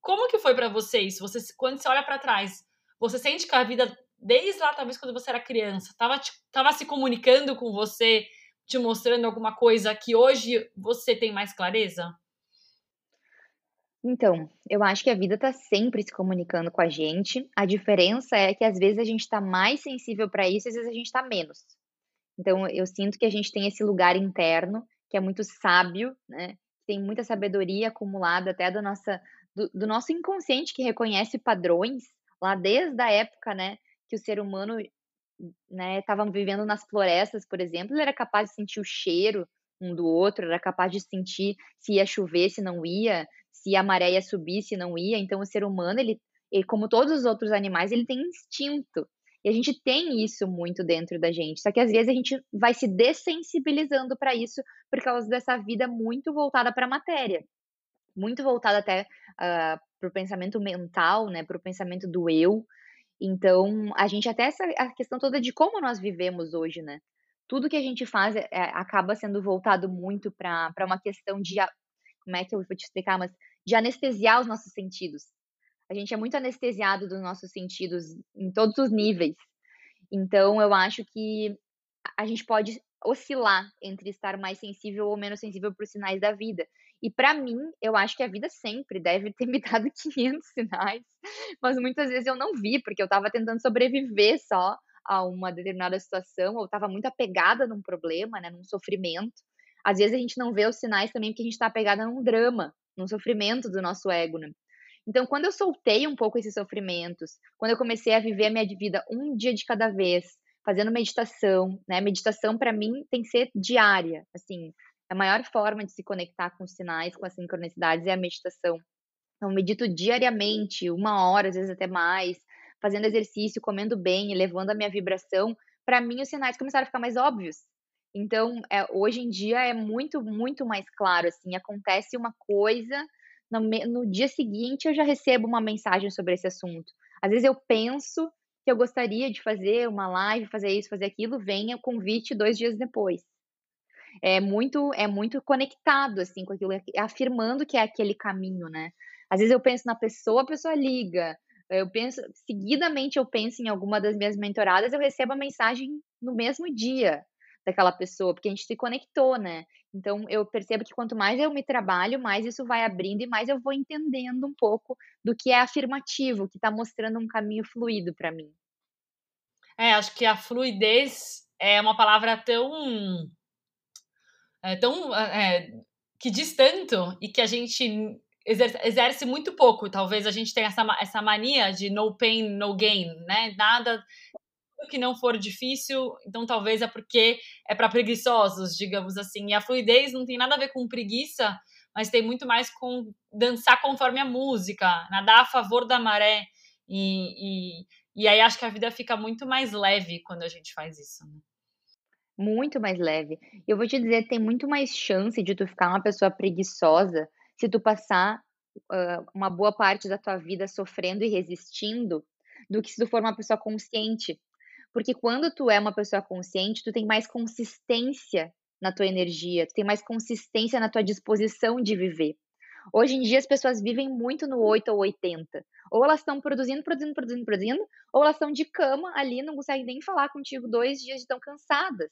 B: Como que foi para vocês? Você, quando você olha para trás, você sente que a vida, desde lá, talvez quando você era criança, estava tava se comunicando com você, te mostrando alguma coisa que hoje você tem mais clareza?
C: Então, eu acho que a vida está sempre se comunicando com a gente. A diferença é que às vezes a gente está mais sensível para isso, às vezes a gente está menos. Então, eu sinto que a gente tem esse lugar interno que é muito sábio, né? Tem muita sabedoria acumulada até do, nossa, do, do nosso inconsciente que reconhece padrões lá desde a época, né? Que o ser humano né, estava vivendo nas florestas, por exemplo, ele era capaz de sentir o cheiro um do outro, era capaz de sentir se ia chover, se não ia, se a maré ia subir, se não ia. Então, o ser humano, ele, ele, como todos os outros animais, ele tem instinto. E a gente tem isso muito dentro da gente. Só que às vezes a gente vai se dessensibilizando para isso por causa dessa vida muito voltada para a matéria. Muito voltada até uh, ah, para o pensamento mental, né? Para o pensamento do eu. Então, a gente até essa a questão toda de como nós vivemos hoje, né? tudo que a gente faz é, acaba sendo voltado muito para uma questão de. Como é que eu vou te explicar? Mas de anestesiar os nossos sentidos. A gente é muito anestesiado dos nossos sentidos em todos os níveis. Então, eu acho que a gente pode oscilar entre estar mais sensível ou menos sensível para os sinais da vida. E para mim, eu acho que a vida sempre deve ter me dado 500 sinais, mas muitas vezes eu não vi, porque eu estava tentando sobreviver só a uma determinada situação, ou estava muito apegada num problema, né, num sofrimento. Às vezes a gente não vê os sinais também porque a gente está apegada num drama, num sofrimento do nosso ego, né? Então, quando eu soltei um pouco esses sofrimentos, quando eu comecei a viver a minha vida um dia de cada vez, fazendo meditação, né? Meditação para mim tem que ser diária, assim, a maior forma de se conectar com os sinais, com as sincronicidades é a meditação. Então, medito diariamente, uma hora, às vezes até mais, fazendo exercício, comendo bem, elevando a minha vibração. Para mim, os sinais começaram a ficar mais óbvios. Então, é, hoje em dia é muito, muito mais claro. Assim, acontece uma coisa, no, no dia seguinte eu já recebo uma mensagem sobre esse assunto. Às vezes eu penso que eu gostaria de fazer uma live, fazer isso, fazer aquilo, vem o convite dois dias depois. É muito, é muito conectado, assim, com aquilo, afirmando que é aquele caminho, né? Às vezes eu penso na pessoa, a pessoa liga. Eu penso, seguidamente eu penso em alguma das minhas mentoradas, eu recebo a mensagem no mesmo dia daquela pessoa, porque a gente se conectou, né? Então eu percebo que quanto mais eu me trabalho, mais isso vai abrindo e mais eu vou entendendo um pouco do que é afirmativo, que está mostrando um caminho fluido para mim.
B: É, acho que a fluidez é uma palavra tão é, tão é, que diz tanto e que a gente exerce, exerce, muito pouco. Talvez a gente tenha essa, essa mania de no pain, no gain, né? Nada que não for difícil, então talvez é porque é para preguiçosos, digamos assim. E a fluidez não tem nada a ver com preguiça, mas tem muito mais com dançar conforme a música, nadar a favor da maré. E, e, e aí acho que a vida fica muito mais leve quando a gente faz isso. Né?
C: Muito mais leve. Eu vou te dizer, tem muito mais chance de tu ficar uma pessoa preguiçosa se tu passar uh, uma boa parte da tua vida sofrendo e resistindo do que se tu for uma pessoa consciente. Porque quando tu é uma pessoa consciente, tu tem mais consistência na tua energia, tu tem mais consistência na tua disposição de viver. Hoje em dia as pessoas vivem muito no 8 ou 80. Ou elas estão produzindo, produzindo, produzindo, produzindo, ou elas estão de cama ali, não conseguem nem falar contigo dois dias de tão cansadas,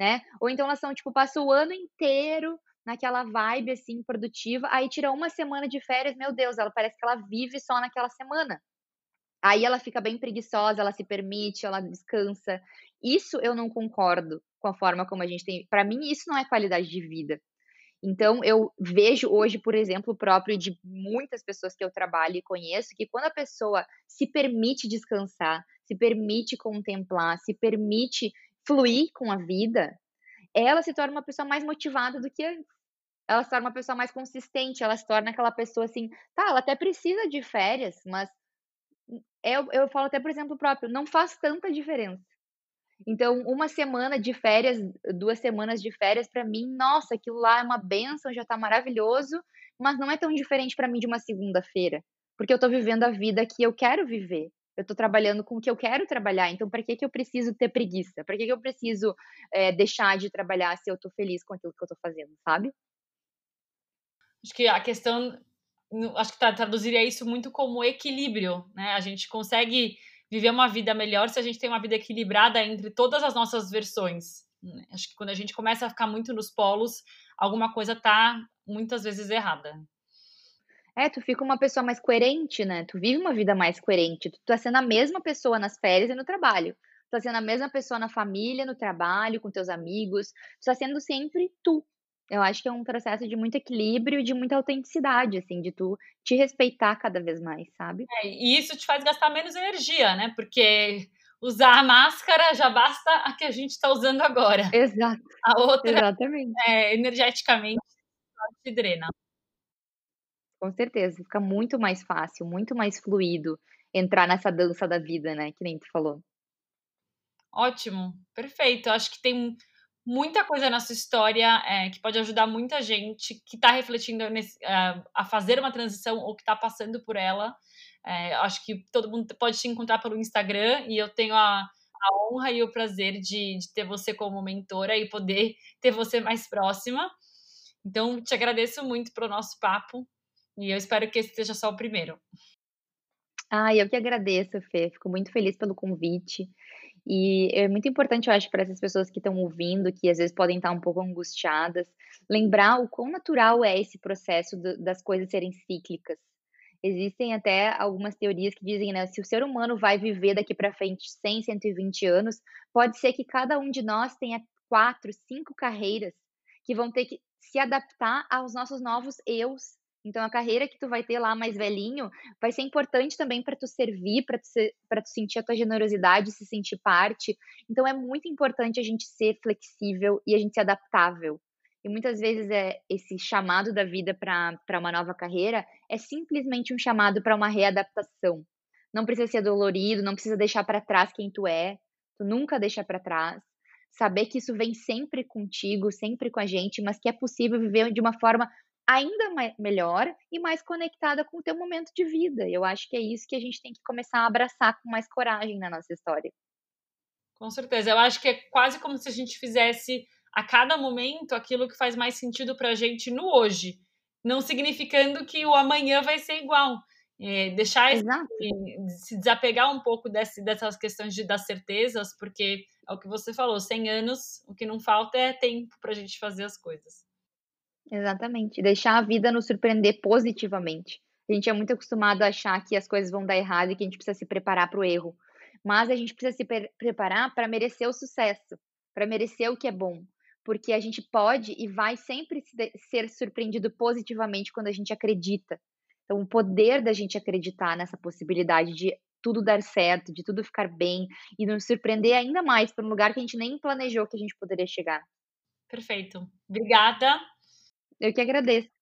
C: né? Ou então elas estão, tipo, passam o ano inteiro naquela vibe, assim, produtiva, aí tira uma semana de férias, meu Deus, ela parece que ela vive só naquela semana. Aí ela fica bem preguiçosa, ela se permite, ela descansa. Isso eu não concordo com a forma como a gente tem. Para mim, isso não é qualidade de vida. Então, eu vejo hoje, por exemplo, próprio de muitas pessoas que eu trabalho e conheço, que quando a pessoa se permite descansar, se permite contemplar, se permite fluir com a vida, ela se torna uma pessoa mais motivada do que antes. Ela se torna uma pessoa mais consistente, ela se torna aquela pessoa assim, tá, ela até precisa de férias, mas eu, eu falo até, por exemplo, próprio, não faz tanta diferença. Então, uma semana de férias, duas semanas de férias, para mim, nossa, aquilo lá é uma benção, já tá maravilhoso, mas não é tão diferente para mim de uma segunda-feira, porque eu tô vivendo a vida que eu quero viver. Eu tô trabalhando com o que eu quero trabalhar, então para que, que eu preciso ter preguiça? Para que, que eu preciso é, deixar de trabalhar se eu tô feliz com aquilo que eu tô fazendo, sabe?
B: Acho que a questão acho que traduziria isso muito como equilíbrio, né? A gente consegue viver uma vida melhor se a gente tem uma vida equilibrada entre todas as nossas versões. Né? Acho que quando a gente começa a ficar muito nos polos, alguma coisa tá muitas vezes errada.
C: É, tu fica uma pessoa mais coerente, né? Tu vive uma vida mais coerente. Tu tá sendo a mesma pessoa nas férias e no trabalho. Tu tá sendo a mesma pessoa na família, no trabalho, com teus amigos. Tu tá sendo sempre tu. Eu acho que é um processo de muito equilíbrio e de muita autenticidade, assim, de tu te respeitar cada vez mais, sabe?
B: É, e isso te faz gastar menos energia, né? Porque usar a máscara já basta a que a gente está usando agora.
C: Exato.
B: A outra,
C: Exatamente.
B: É, energeticamente, te drena.
C: Com certeza, fica muito mais fácil, muito mais fluido entrar nessa dança da vida, né? Que nem tu falou.
B: Ótimo, perfeito. Acho que tem muita coisa na sua história é, que pode ajudar muita gente que está refletindo nesse, uh, a fazer uma transição ou que está passando por ela. É, acho que todo mundo pode te encontrar pelo Instagram e eu tenho a, a honra e o prazer de, de ter você como mentora e poder ter você mais próxima. Então, te agradeço muito pelo nosso papo e eu espero que esse seja só o primeiro.
C: Ah, eu que agradeço, Fê. Fico muito feliz pelo convite. E é muito importante, eu acho, para essas pessoas que estão ouvindo, que às vezes podem estar um pouco angustiadas, lembrar o quão natural é esse processo do, das coisas serem cíclicas. Existem até algumas teorias que dizem, né, se o ser humano vai viver daqui para frente 100, 120 anos, pode ser que cada um de nós tenha quatro, cinco carreiras que vão ter que se adaptar aos nossos novos eus então a carreira que tu vai ter lá mais velhinho vai ser importante também para tu servir, para tu, tu sentir a tua generosidade, se sentir parte. Então é muito importante a gente ser flexível e a gente ser adaptável. E muitas vezes é esse chamado da vida para uma nova carreira é simplesmente um chamado para uma readaptação. Não precisa ser dolorido, não precisa deixar para trás quem tu é. Tu nunca deixa para trás. Saber que isso vem sempre contigo, sempre com a gente, mas que é possível viver de uma forma ainda mais, melhor e mais conectada com o teu momento de vida. Eu acho que é isso que a gente tem que começar a abraçar com mais coragem na nossa história.
B: Com certeza. Eu acho que é quase como se a gente fizesse a cada momento aquilo que faz mais sentido para a gente no hoje. Não significando que o amanhã vai ser igual. É, deixar esse, se desapegar um pouco desse, dessas questões de, das certezas, porque é o que você falou, 100 anos, o que não falta é tempo para a gente fazer as coisas.
C: Exatamente. Deixar a vida nos surpreender positivamente. A gente é muito acostumado a achar que as coisas vão dar errado e que a gente precisa se preparar para o erro. Mas a gente precisa se pre preparar para merecer o sucesso, para merecer o que é bom. Porque a gente pode e vai sempre ser surpreendido positivamente quando a gente acredita. Então, o poder da gente acreditar nessa possibilidade de tudo dar certo, de tudo ficar bem e nos surpreender ainda mais para um lugar que a gente nem planejou que a gente poderia chegar.
B: Perfeito. Obrigada.
C: Eu que agradeço.